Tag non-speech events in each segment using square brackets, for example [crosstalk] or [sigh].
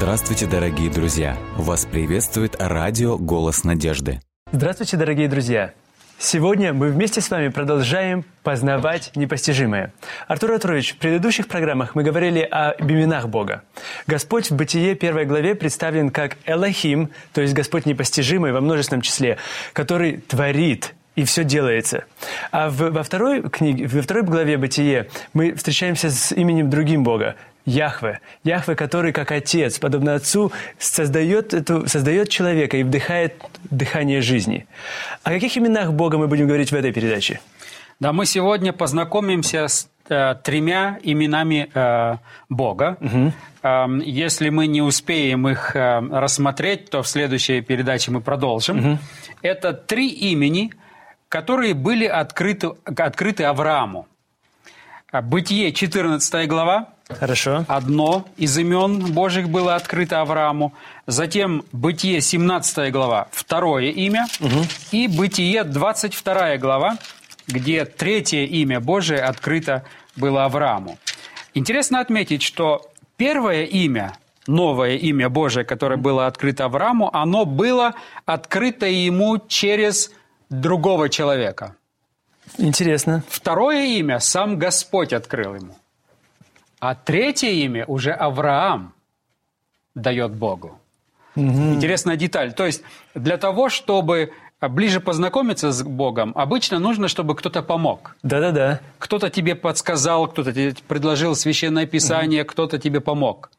Здравствуйте, дорогие друзья! Вас приветствует радио «Голос надежды». Здравствуйте, дорогие друзья! Сегодня мы вместе с вами продолжаем познавать непостижимое. Артур Артурович, в предыдущих программах мы говорили о именах Бога. Господь в Бытие первой главе представлен как Элохим, то есть Господь непостижимый во множественном числе, который творит, и все делается. А в, во, второй книге, во второй главе Бытие мы встречаемся с именем другим Бога, Яхве. Яхве, который как отец, подобно отцу, создает, эту, создает человека и вдыхает дыхание жизни. О каких именах Бога мы будем говорить в этой передаче? Да, мы сегодня познакомимся с э, тремя именами э, Бога. Угу. Э, если мы не успеем их э, рассмотреть, то в следующей передаче мы продолжим. Угу. Это три имени, которые были открыты, открыты Аврааму. Бытие, 14 глава, Хорошо. Одно из имен Божьих было открыто Аврааму. Затем Бытие, 17 глава, второе имя. Угу. И Бытие, 22 глава, где третье имя Божие открыто было Аврааму. Интересно отметить, что первое имя, новое имя Божие, которое было открыто Аврааму, оно было открыто ему через другого человека. Интересно. Второе имя сам Господь открыл ему. А третье имя уже Авраам дает Богу. Угу. Интересная деталь. То есть для того, чтобы ближе познакомиться с Богом, обычно нужно, чтобы кто-то помог. Да-да-да. Кто-то тебе подсказал, кто-то тебе предложил священное писание, угу. кто-то тебе помог.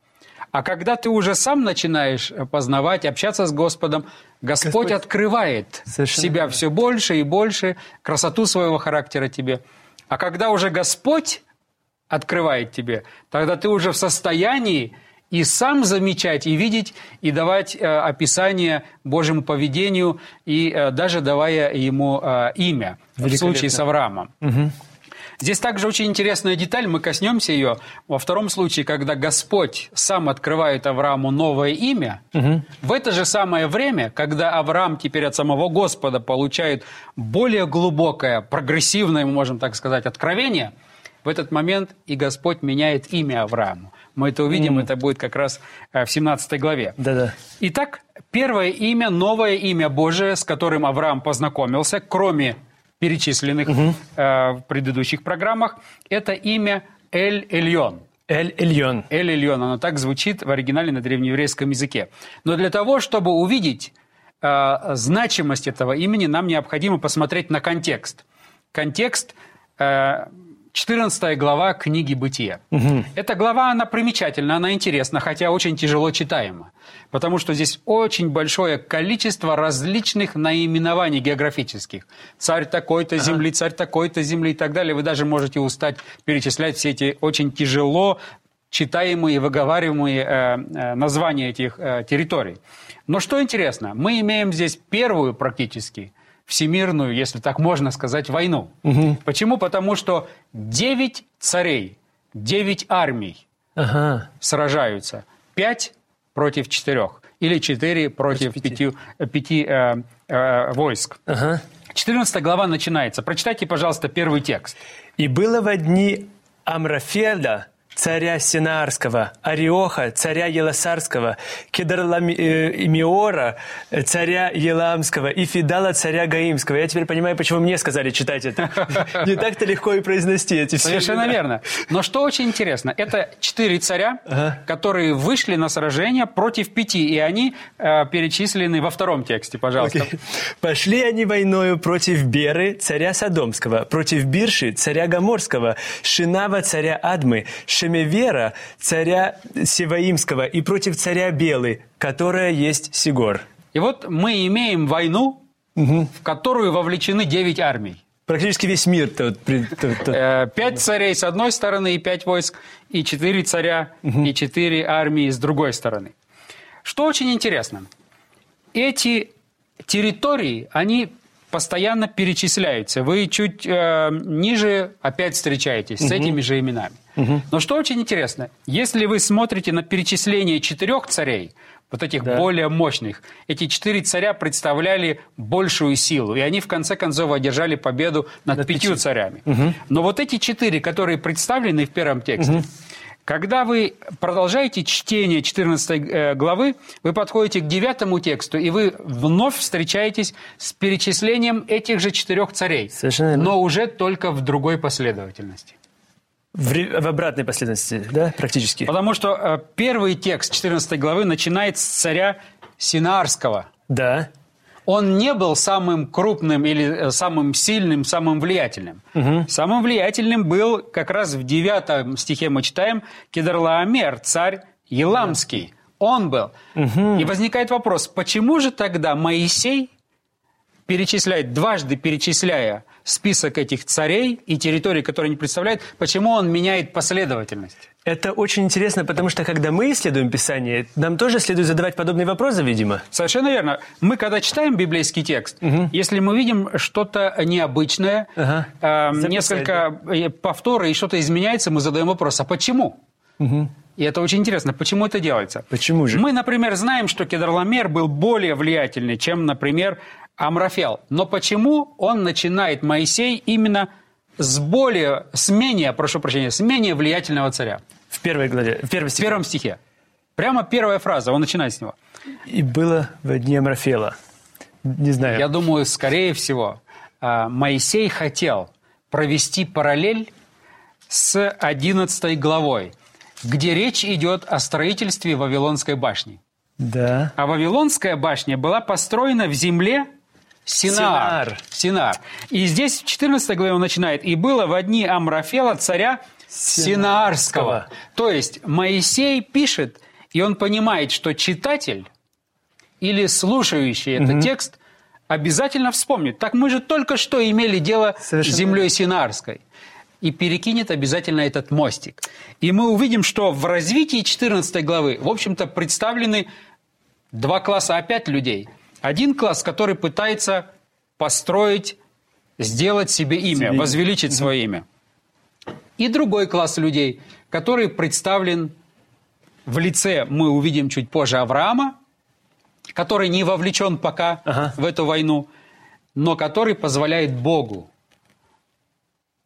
А когда ты уже сам начинаешь познавать, общаться с Господом, Господь, Господь... открывает Совершенно себя все больше и больше, красоту своего характера тебе. А когда уже Господь открывает тебе, тогда ты уже в состоянии и сам замечать, и видеть, и давать э, описание Божьему поведению, и э, даже давая ему э, имя, в случае с Авраамом. Угу. Здесь также очень интересная деталь, мы коснемся ее. Во втором случае, когда Господь сам открывает Аврааму новое имя, угу. в это же самое время, когда Авраам теперь от самого Господа получает более глубокое, прогрессивное, мы можем так сказать, откровение – в этот момент и Господь меняет имя Аврааму. Мы это увидим, mm. это будет как раз э, в 17 главе. Да-да. Итак, первое имя, новое имя Божие, с которым Авраам познакомился, кроме перечисленных угу. э, в предыдущих программах, это имя Эль-Эльон. Эль-Эльон. Эль-Эльон, оно так звучит в оригинале на древнееврейском языке. Но для того, чтобы увидеть э, значимость этого имени, нам необходимо посмотреть на контекст. Контекст э, 14 глава книги «Бытие». Угу. Эта глава, она примечательна, она интересна, хотя очень тяжело читаема. Потому что здесь очень большое количество различных наименований географических. Царь такой-то земли, царь такой-то земли и так далее. Вы даже можете устать перечислять все эти очень тяжело читаемые, выговариваемые э, э, названия этих э, территорий. Но что интересно, мы имеем здесь первую практически – всемирную, если так можно сказать, войну. Угу. Почему? Потому что девять царей, девять армий ага. сражаются. Пять против четырех. Или четыре против, против пяти, пяти э, э, войск. Ага. 14 глава начинается. Прочитайте, пожалуйста, первый текст. «И было во дни Амрафеда, царя Синарского, Ариоха, царя Еласарского, Кедарламиора, царя Еламского и Фидала, царя Гаимского. Я теперь понимаю, почему мне сказали читать это. [laughs] Не так-то легко и произнести эти все. Совершенно верно. Но что очень интересно, это четыре царя, которые вышли на сражение против пяти, и они э, перечислены во втором тексте, пожалуйста. Пошли они войною против Беры, царя Содомского, против Бирши, царя Гаморского, Шинава, царя Адмы, Шемевера, царя Севаимского, и против царя Белы, которая есть Сигор. И вот мы имеем войну, угу. в которую вовлечены девять армий. Практически весь мир. Э, пять царей с одной стороны и пять войск, и четыре царя, угу. и четыре армии с другой стороны. Что очень интересно, эти территории, они постоянно перечисляются. Вы чуть э, ниже опять встречаетесь угу. с этими же именами. Угу. Но что очень интересно, если вы смотрите на перечисление четырех царей, вот этих да. более мощных, эти четыре царя представляли большую силу, и они в конце концов одержали победу над, над пятью, пятью царями. Угу. Но вот эти четыре, которые представлены в первом тексте, угу Когда вы продолжаете чтение 14 э, главы, вы подходите к девятому тексту, и вы вновь встречаетесь с перечислением этих же четырех царей, Совершенно но уже только в другой последовательности. В, в обратной последовательности, да, практически? Потому что э, первый текст 14 главы начинает с царя Синаарского. Да. Он не был самым крупным или э, самым сильным, самым влиятельным. Самым влиятельным был как раз в 9 стихе мы читаем Кедрлаомер, царь Еламский. Он был. И возникает вопрос, почему же тогда Моисей перечисляет, дважды перечисляя список этих царей и территорий, которые они представляют, почему он меняет последовательность? Это очень интересно, потому что когда мы исследуем Писание, нам тоже следует задавать подобные вопросы, видимо. Совершенно верно. Мы, когда читаем библейский текст, если мы видим что-то необычное, Ага. э, Записать, несколько э, повторы и что-то изменяется, мы задаем вопрос, а почему? И это очень интересно, почему это делается? Почему же? Мы, например, знаем, что Кедорламер был более влиятельный, чем, например, Амрафел. Но почему он начинает Моисей именно с более, с менее, прошу прощения, с менее влиятельного царя? В первой главе, в первой В стихе. первом стихе. Прямо первая фраза, он начинает с него. И было в дни Амрафела. Не знаю. Я думаю, скорее всего, а, Моисей хотел провести параллель с 11 главой, где речь идет о строительстве Вавилонской башни. Да. А Вавилонская башня была построена в земле Синаар. Синаар. И здесь в 14 главе он начинает. «И было в одни Амрафела царя Синаарского». То есть Моисей пишет, и он понимает, что читатель или слушающий этот текст обязательно вспомнит. Так мы же только что имели дело Совершенно с землей Синаарской. И перекинет обязательно этот мостик. И мы увидим, что в развитии 14 главы, в общем-то, представлены два класса опять людей. Один класс, который пытается построить, сделать себе имя, Себе имя. возвеличить свое имя. И другой класс людей, который представлен в лице, мы увидим чуть позже, Авраама, который не вовлечен пока Ага. в эту войну, но который позволяет Богу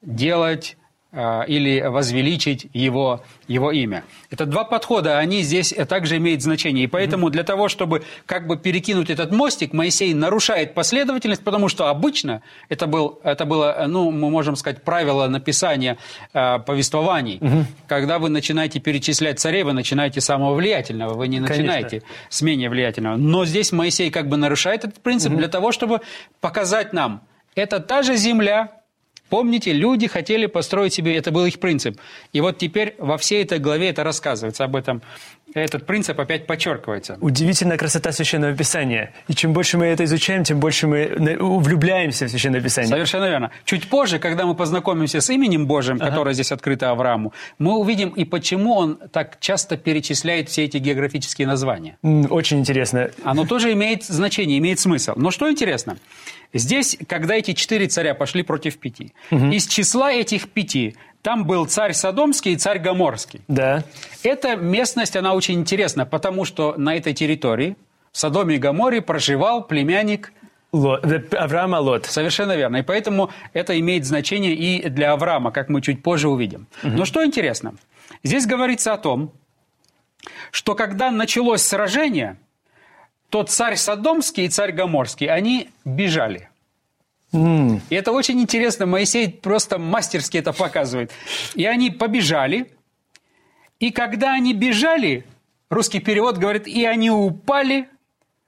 делать или возвеличить его, его имя. Это два подхода, они здесь также имеют значение. И поэтому для того, чтобы как бы перекинуть этот мостик, Моисей нарушает последовательность, потому что обычно это, был, это было, ну, мы можем сказать, правило написания а, повествований. Когда вы начинаете перечислять царей, вы начинаете с самого влиятельного, вы не Конечно. начинаете с менее влиятельного. Но здесь Моисей как бы нарушает этот принцип для того, чтобы показать нам, это та же земля, Помните, люди хотели построить себе, это был их принцип. И вот теперь во всей этой главе это рассказывается об этом. Этот принцип опять подчеркивается. Удивительная красота Священного Писания. И чем больше мы это изучаем, тем больше мы влюбляемся в Священное Писание. Совершенно верно. Чуть позже, когда мы познакомимся с именем Божьим, которое здесь открыто Аврааму, мы увидим и почему он так часто перечисляет все эти географические названия. Очень интересно. Оно тоже имеет значение, имеет смысл. Но что интересно, здесь, когда эти четыре царя пошли против пяти, из числа этих пяти там был царь Содомский и царь Гоморский. Да. Эта местность, она очень интересна, потому что на этой территории, в Содоме и Гоморе, проживал племянник Ло- э, Авраама Лот. Совершенно верно. И поэтому это имеет значение и для Авраама, как мы чуть позже увидим. Но что интересно, здесь говорится о том, что когда началось сражение, то царь Содомский и царь Гоморский, они бежали. М, И это очень интересно, Моисей просто мастерски это показывает. И они побежали, и когда они бежали, русский перевод говорит, и они упали,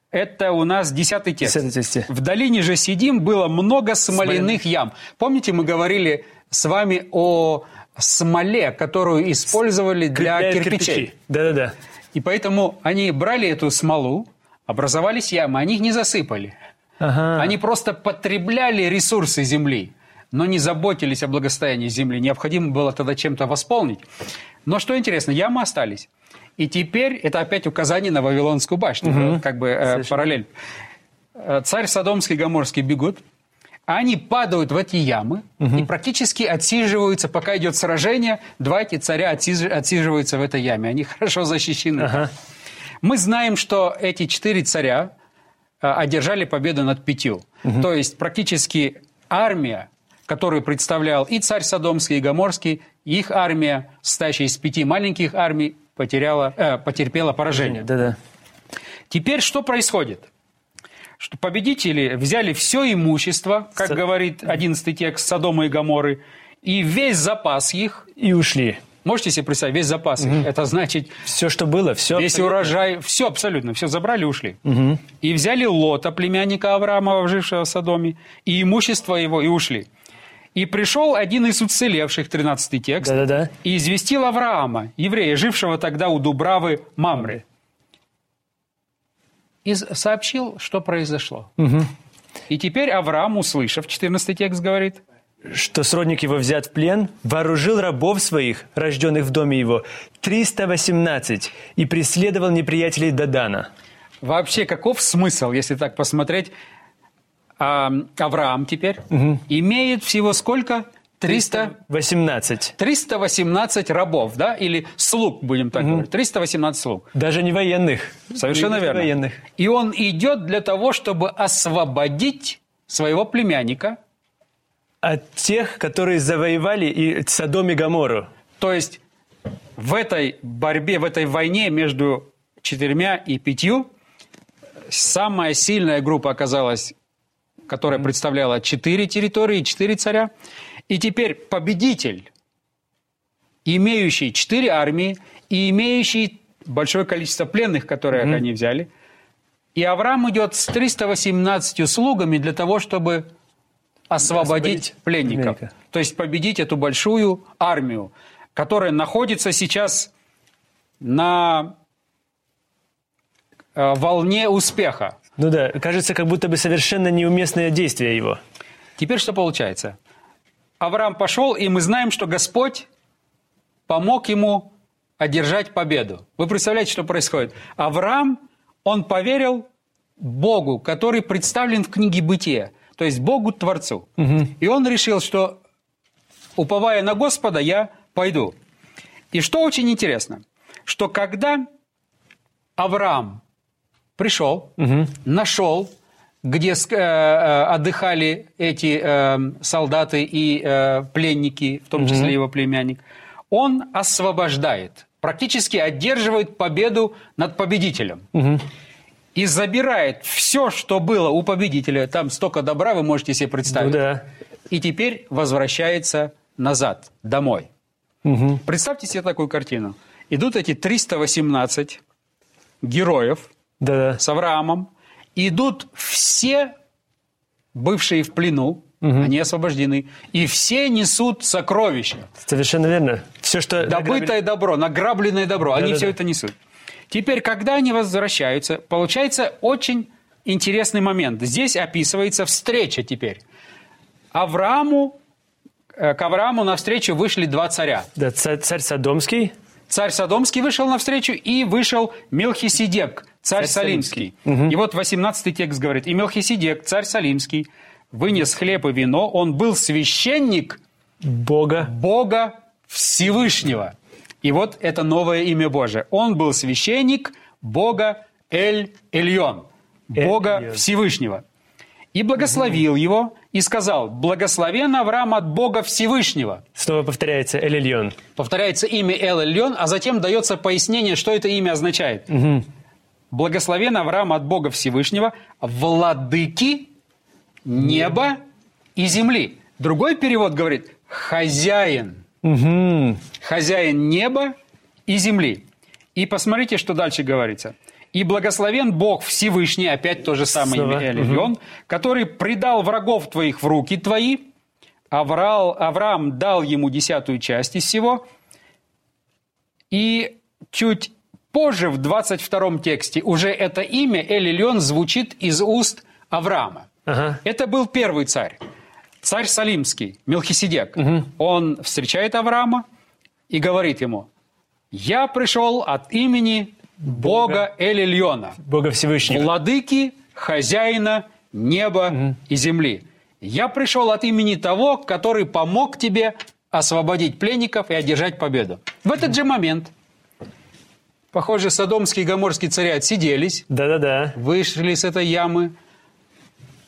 это у нас десятый текст. Десятый текст. В долине же сидим было много смоляных ям. Помните, мы говорили с вами о смоле, которую использовали для крепляют кирпичей. Да-да-да. И поэтому они брали эту смолу, образовались ямы, они их не засыпали. Ага. Они просто потребляли ресурсы земли, но не заботились о благосостоянии земли. Необходимо было тогда чем-то восполнить. Но что интересно, ямы остались. И теперь это опять указание на Вавилонскую башню, да, как бы э, параллель. Э, Царь Содомский и Гоморский бегут, а они падают в эти ямы и практически отсиживаются, пока идет сражение, два эти царя отсиж- отсиживаются в этой яме. Они [laughs] хорошо защищены. Ага. Мы знаем, что эти четыре царя одержали победу над пятью. То есть практически армия, которую представлял и царь Содомский, и Гоморский, их армия, состоящая из пяти маленьких армий, потеряла, э, потерпела поражение. Да-да. Теперь что происходит? Что победители взяли все имущество, как Со- говорит 11 текст Содома и Гоморы, и весь запас их, И ушли. Можете себе представить, весь запас их, это значит Все, что было, все. весь урожай, все абсолютно, все забрали ушли. И взяли Лота, племянника Авраама, жившего в Содоме, и имущество его, и ушли. И пришел один из уцелевших, 13 текст, Да-да-да. и известил Авраама, еврея, жившего тогда у Дубравы Мамры, и сообщил, что произошло. И теперь Авраам, услышав, 14 текст говорит, Что сродник его взят в плен, вооружил рабов своих, рожденных в доме его, 318, и преследовал неприятелей Дадана. вообще каков смысл, если так посмотреть, А, Авраам теперь имеет всего сколько? 300... 18. 318 рабов, да, или слуг, будем так говорить. 318 слуг. Даже не военных. Совершенно Не верно. военных. И он идет для того, чтобы освободить своего племянника, От тех, которые завоевали и Содом и Гоморру. То есть в этой борьбе, в этой войне между четырьмя и пятью самая сильная группа оказалась, которая представляла четыре территории, четыре царя. И теперь победитель, имеющий четыре армии и имеющий большое количество пленных, которые они взяли. И Авраам идет с 318 слугами для того, чтобы освободить пленников. пленника. То есть победить эту большую армию, которая находится сейчас на э, волне успеха. Ну да, кажется, как будто бы совершенно неуместное действие его. Теперь что получается? Авраам пошел, и мы знаем, что Господь помог ему одержать победу. Вы представляете, что происходит? Авраам, он поверил Богу, который представлен в книге Бытия, то есть Богу Творцу. И он решил, что уповая на Господа, я пойду. И что очень интересно, что когда Авраам пришел, нашел, где э, э, отдыхали эти э, солдаты и э, пленники, в том числе его племянник, он освобождает, практически одерживает победу над победителем. И забирает все, что было у победителя. Там столько добра, вы можете себе Ну представить. да. И теперь возвращается назад, домой. Представьте себе такую картину. Идут эти 318 героев Да-да. с Авраамом, идут все бывшие в плену, они освобождены, и все несут сокровища. Совершенно верно. Все, что... Добытое добро, награбленное добро, они Да-да-да. все это несут. Теперь, когда они возвращаются, получается очень интересный момент. Здесь описывается встреча теперь. Аврааму, э, к Аврааму навстречу вышли два царя. Да, царь, царь Содомский. Царь Содомский вышел навстречу, и вышел Мелхиседек, царь, Царь Салимский. И вот 18 текст говорит, «И Мелхиседек, царь Салимский, вынес хлеб и вино, он был священник Бога. Бога Всевышнего». И вот это новое имя Божие. Он был священник Бога Эль-Эльон, Бога Эль-Эльон. Всевышнего. И благословил его, и сказал, «Благословен Авраам от Бога Всевышнего». Снова повторяется Эль-Эльон. Повторяется имя Эл Эльон, а затем дается пояснение, что это имя означает. Благословен Авраам от Бога Всевышнего, владыки неба и земли. Другой перевод говорит «хозяин». Мгм. Хозяин неба и земли. И посмотрите, что дальше говорится. «И благословен Бог Всевышний», опять то же самое Снова. имя Эль Эльон, «который предал врагов твоих в руки твои». Авраам, Авраам дал ему десятую часть из всего. И чуть позже, в 22 тексте, уже это имя Эль Эльон звучит из уст Авраама. Ага. Это был первый царь, царь Салимский, Мелхиседек. Он встречает Авраама и говорит ему, «Я пришел от имени Бога Эль-Ильона, Бога Всевышнего. владыки, хозяина неба и земли. Я пришел от имени того, который помог тебе освободить пленников и одержать победу». В этот же момент, похоже, содомские и гоморские цари отсиделись, Да-да-да. вышли с этой ямы,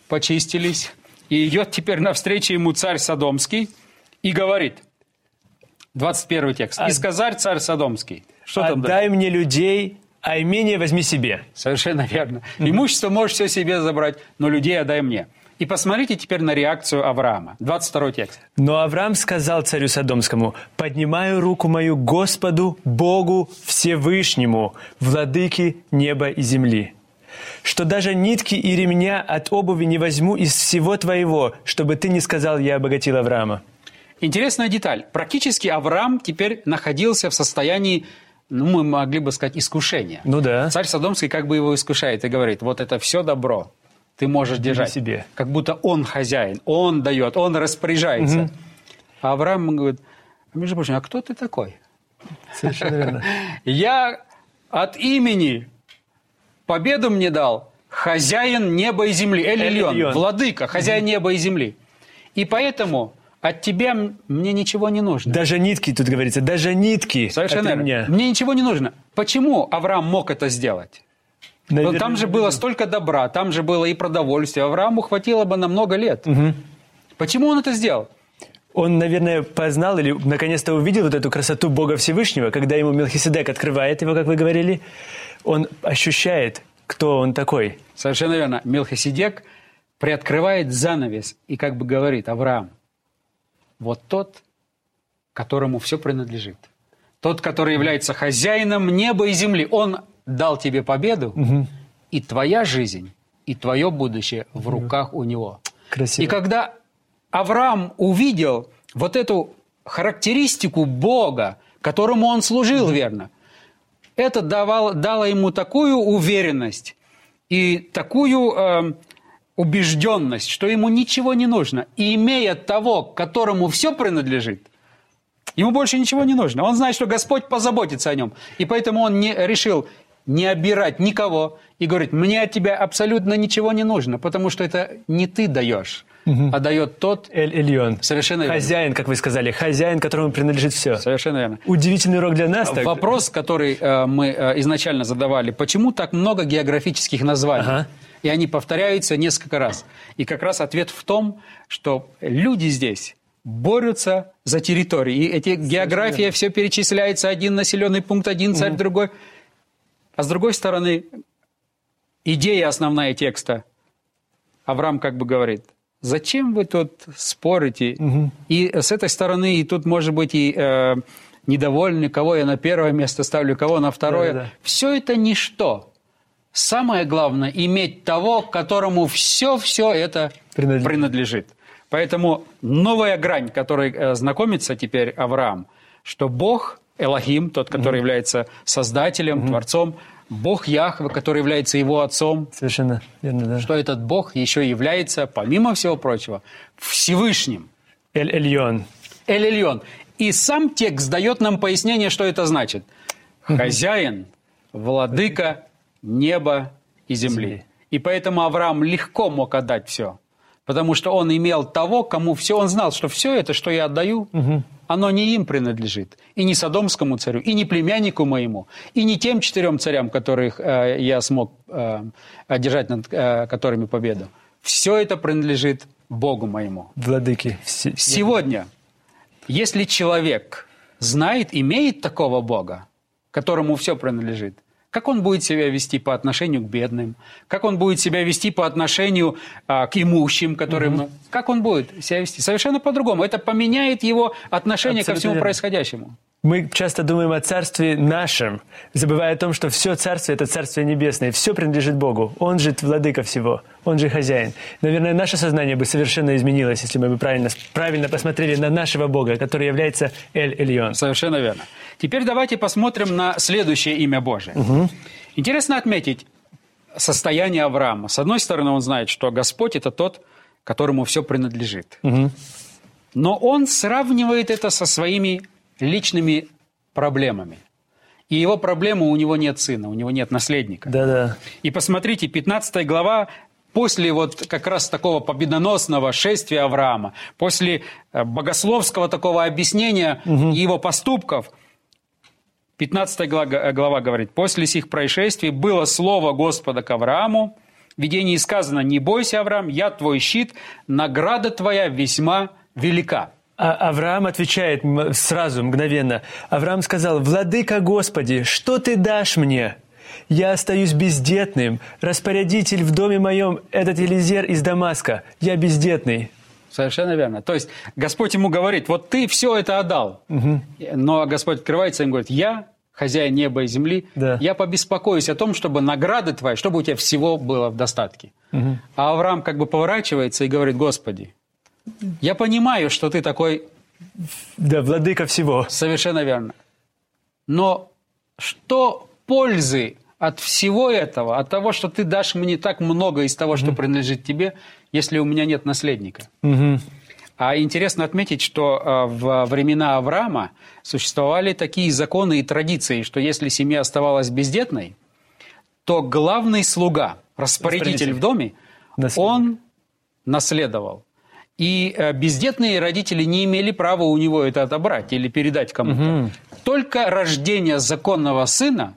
почистились, и идет теперь навстречу ему царь Содомский и говорит, 21 текст. «И сказарь царь Содомский». Что там дальше? Отдай мне людей, а имение возьми себе. Совершенно верно. Имущество можешь все себе забрать, но людей отдай мне. И посмотрите теперь на реакцию Авраама. 22 текст. Но Авраам сказал царю Содомскому, «Поднимаю руку мою Господу, Богу Всевышнему, владыке неба и земли, что даже нитки и ремня от обуви не возьму из всего твоего, чтобы ты не сказал, я обогатил Авраама». Интересная деталь. Практически Авраам теперь находился в состоянии, ну, мы могли бы сказать, искушения. Ну да. Царь Содомский как бы его искушает и говорит, вот это все добро ты можешь держать. себе. Как будто он хозяин, он дает, он распоряжается. А Авраам говорит, между прочим, а кто ты такой? Совершенно верно. [laughs] Я от имени победу мне дал хозяин неба и земли, Эль-Эльон. владыка, хозяин неба и земли. И поэтому от тебя мне ничего не нужно. Даже нитки, тут говорится, даже нитки Совершенно от ремня. Мне ничего не нужно. Почему Авраам мог это сделать? Ну, Наверное, там же было столько добра, там же было и продовольствие. Аврааму хватило бы на много лет. Почему он это сделал? Он, наверное, познал или наконец-то увидел вот эту красоту Бога Всевышнего, когда ему Мелхиседек открывает его, как вы говорили, он ощущает, кто он такой. Совершенно верно. Мелхиседек приоткрывает занавес и как бы говорит, Авраам, вот тот, которому все принадлежит. Тот, который является хозяином неба и земли. Он дал тебе победу, и твоя жизнь, и твое будущее в руках у него. Красиво. И когда Авраам увидел вот эту характеристику Бога, которому он служил верно, это давало, дало ему такую уверенность и такую э, убежденность, что ему ничего не нужно. И имея того, которому все принадлежит, ему больше ничего не нужно. Он знает, что Господь позаботится о нем. И поэтому он не, решил не обирать никого и говорит, мне от тебя абсолютно ничего не нужно, потому что это не ты даешь, а дает тот, Эль-Эльон. Совершенно верно. Хозяин, как вы сказали, хозяин, которому принадлежит все. совершенно верно. Удивительный урок для нас. так. Вопрос, который э, мы э, изначально задавали, почему так много географических названий? Ага. И они повторяются несколько раз. И как раз ответ в том, что люди здесь борются за территории. И эти география все перечисляется, один населенный пункт, один царь, другой. А с другой стороны, идея основная текста, Авраам как бы говорит, зачем вы тут спорите? И с этой стороны, и тут может быть и э, недовольны, кого я на первое место ставлю, кого на второе. Да-да-да. Все это ничто. Самое главное – иметь того, которому все-все это Принадлежит. принадлежит. Поэтому новая грань, которой э, знакомится теперь Авраам, что Бог, Элохим, тот, который является Создателем, Творцом, Бог Яхве, который является его отцом, Совершенно верно, да. что этот Бог еще является, помимо всего прочего, Всевышним. Эль-Эльон. Эль-Эльон. И сам текст дает нам пояснение, что это значит. Хозяин, владыка неба и земли. И поэтому Авраам легко мог отдать все. Потому что он имел того, кому все, он знал, что все это, что я отдаю, оно не им принадлежит. И не Содомскому царю, и не племяннику моему, и не тем четырем царям, которых э, я смог э, одержать над э, которыми победу. Все это принадлежит Богу моему. Владыки. Сегодня, если человек знает, имеет такого Бога, которому все принадлежит, как он будет себя вести по отношению к бедным, как он будет себя вести по отношению а, к имущим, которым... Как он будет себя вести? Совершенно по-другому. Это поменяет его отношение ко Абсолютно всему верно. происходящему. Мы часто думаем о Царстве нашем, забывая о том, что все Царствие – это Царствие Небесное, все принадлежит Богу. Он же владыка всего, Он же хозяин. Наверное, наше сознание бы совершенно изменилось, если мы бы правильно, правильно посмотрели на нашего Бога, который является Эль-Эльон. Совершенно верно. Теперь давайте посмотрим на следующее имя Божие. Интересно отметить состояние Авраама. С одной стороны, он знает, что Господь – это тот, которому все принадлежит. Но он сравнивает это со своими личными проблемами. И его проблема – у него нет сына, у него нет наследника. Да-да. И посмотрите, 15 глава, после вот как раз такого победоносного шествия Авраама, после э, богословского такого объяснения его поступков, 15 глава, глава говорит, «После сих происшествий было слово Господа к Аврааму, в видении сказано, не бойся, Авраам, я твой щит, награда твоя весьма велика». А Авраам отвечает сразу, мгновенно. Авраам сказал, «Владыка Господи, что ты дашь мне? Я остаюсь бездетным. Распорядитель в доме моем – этот Елизер из Дамаска. Я бездетный». Совершенно верно. То есть Господь ему говорит, вот ты все это отдал. Но Господь открывается и говорит, я хозяин неба и земли, Да. я побеспокоюсь о том, чтобы награды твои, чтобы у тебя всего было в достатке. А Авраам как бы поворачивается и говорит, Господи, я понимаю, что ты такой Да, владыка всего. Совершенно верно. Но что пользы от всего этого, от того, что ты дашь мне так много из того, что принадлежит тебе, если у меня нет наследника? А интересно отметить, что э, во времена Авраама существовали такие законы и традиции, что если семья оставалась бездетной, то главный слуга, распорядитель Распорядитель. в доме, Наследник. он наследовал. И э, бездетные родители не имели права у него это отобрать или передать кому-то. Только рождение законного сына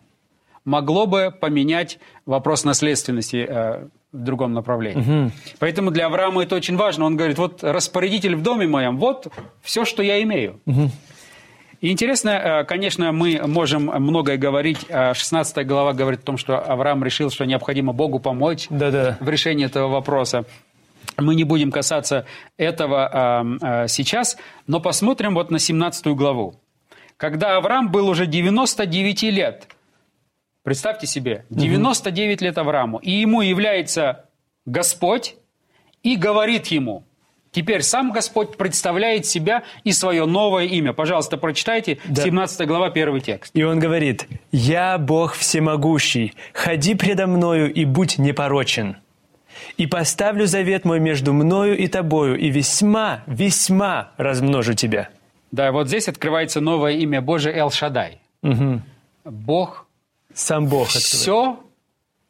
могло бы поменять вопрос наследственности э, в другом направлении. Поэтому для Авраама это очень важно. Он говорит, вот распорядитель в доме моем, вот все, что я имею. И интересно, э, конечно, мы можем многое говорить. Э, 16 глава говорит о том, что Авраам решил, что необходимо Богу помочь Да-да. в решении этого вопроса. Мы не будем касаться этого э, э, сейчас, но посмотрим вот на 17 главу. Когда Авраам был уже 99 лет, представьте себе, 99 лет Аврааму, и ему является Господь и говорит ему, теперь сам Господь представляет себя и свое новое имя. Пожалуйста, прочитайте Да. 17 глава, первый текст. И он говорит, «Я Бог всемогущий, ходи предо мною и будь непорочен. И поставлю завет мой между мною и тобою, и весьма, весьма размножу тебя». Да, вот здесь открывается новое имя Божие Эл-Шадай. Бог Сам Бог открывает. все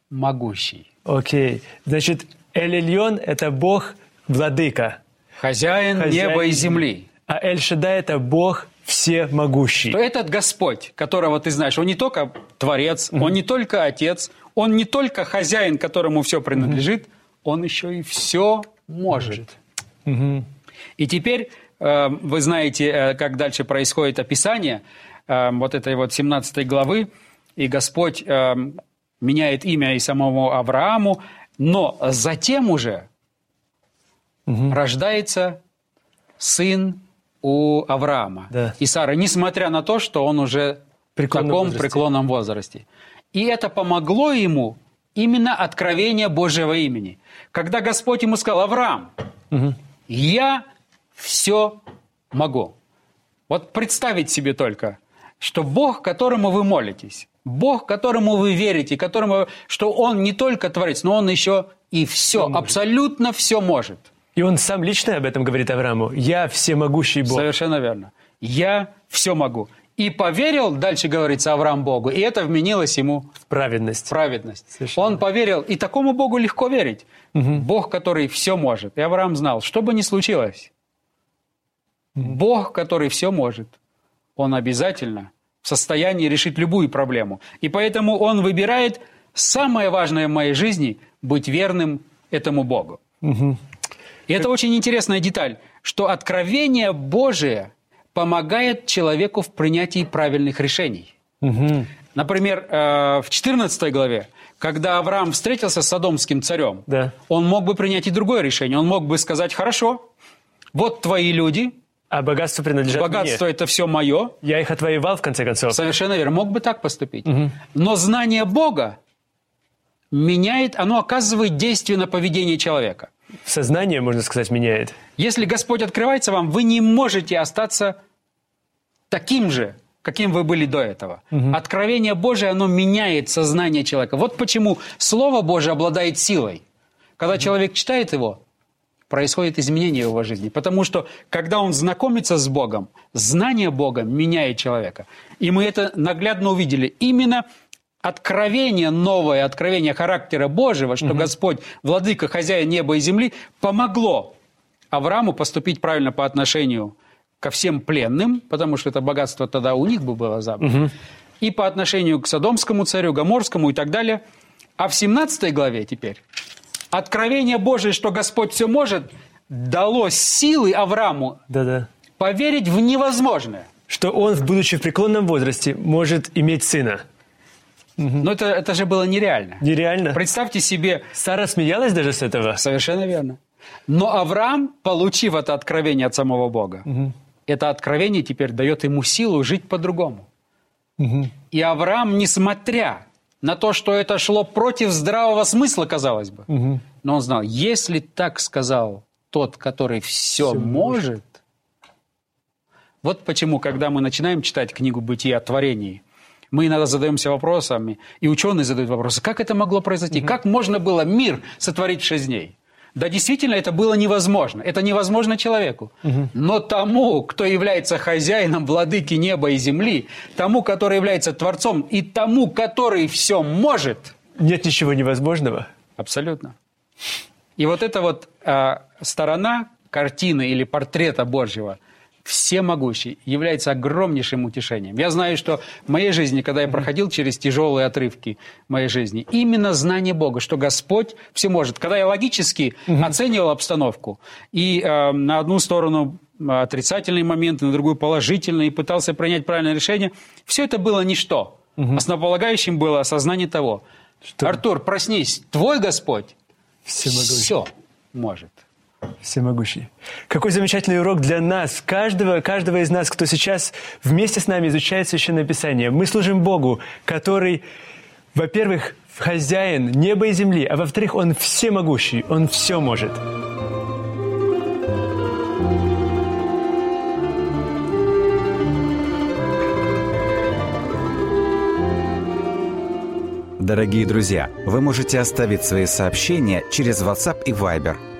могущий. Окей. Значит, Эль-Эльон – это Бог владыка, Хозяин, Хозяин неба и земли. а Эль-Шадай – это Бог всемогущий. То этот Господь, которого ты знаешь, он не только Творец, он не только Отец, он не только хозяин, которому все принадлежит, он еще и все может. И теперь э, вы знаете, э, как дальше происходит описание э, вот этой вот 17 главы, и Господь э, меняет имя и самому Аврааму, но затем уже рождается сын у Авраама Да. и Сары, несмотря на то, что он уже в Преклонном таком возрасте. преклонном возрасте. И это помогло ему именно откровение Божьего имени. Когда Господь ему сказал, Авраам, я все могу. Вот представить себе только, что Бог, которому вы молитесь, Бог, которому вы верите, которому, что Он не только творец, но Он еще и все, абсолютно все может. И он сам лично об этом говорит Аврааму. «Я всемогущий Бог». Совершенно верно. Я все могу. И поверил, дальше говорится, Авраам Богу, и это вменилось ему В праведность. в праведность. Совершенно. Он поверил, и такому Богу легко верить. Бог, который все может. И Авраам знал, что бы ни случилось, Бог, который все может, он обязательно в состоянии решить любую проблему. И поэтому он выбирает самое важное в моей жизни – быть верным этому Богу. И это очень интересная деталь, что откровение Божие помогает человеку в принятии правильных решений. Например, э, в 14 главе, когда Авраам встретился с Содомским царем, Да. он мог бы принять и другое решение. Он мог бы сказать, хорошо, вот твои люди, А богатство принадлежит богатство мне. это все мое. Я их отвоевал, в конце концов. Совершенно верно, мог бы так поступить. Но знание Бога меняет, оно оказывает действие на поведение человека. Сознание, можно сказать, меняет. Если Господь открывается вам, вы не можете остаться таким же, каким вы были до этого. Откровение Божие, оно меняет сознание человека. Вот почему Слово Божие обладает силой. Когда человек читает его, происходит изменение в его жизни. Потому что, когда он знакомится с Богом, знание Бога меняет человека. И мы это наглядно увидели. Именно откровение новое, откровение характера Божьего, что Господь, владыка, хозяин неба и земли, помогло Аврааму поступить правильно по отношению ко всем пленным, потому что это богатство тогда у них бы было забрано, и по отношению к Содомскому царю, Гоморскому и так далее. А в 17 главе теперь откровение Божие, что Господь все может, дало силы Аврааму Да-да. поверить в невозможное. Что он, будучи в преклонном возрасте, может иметь сына. Но это, это же было нереально. Нереально. Представьте себе... Сара смеялась даже с этого? Совершенно верно. Но Авраам, получив это откровение от самого Бога, угу. это откровение теперь дает ему силу жить по-другому. Угу. И Авраам, несмотря на то, что это шло против здравого смысла, казалось бы, угу. но он знал, если так сказал тот, который все, все может, может, вот почему, когда мы начинаем читать книгу «Бытия о творении», мы иногда задаемся вопросами, и ученые задают вопросы, как это могло произойти, угу. как можно было мир сотворить в шесть дней. Да, действительно, это было невозможно. Это невозможно человеку. Угу. Но тому, кто является хозяином владыки неба и земли, тому, который является Творцом, и тому, который все может... Нет ничего невозможного. Абсолютно. И вот эта вот э, сторона картины или портрета Божьего – всемогущий, является огромнейшим утешением. Я знаю, что в моей жизни, когда я проходил через тяжелые отрывки моей жизни, именно знание Бога, что Господь все может. Когда я логически угу. оценивал обстановку, и э, на одну сторону отрицательные моменты, на другую положительные, и пытался принять правильное решение, все это было ничто. Угу. Основополагающим было осознание того, что? Артур, проснись, твой Господь все может всемогущий. Какой замечательный урок для нас, каждого, каждого из нас, кто сейчас вместе с нами изучает Священное Писание. Мы служим Богу, который, во-первых, хозяин неба и земли, а во-вторых, Он всемогущий, Он все может. Дорогие друзья, вы можете оставить свои сообщения через WhatsApp и Viber –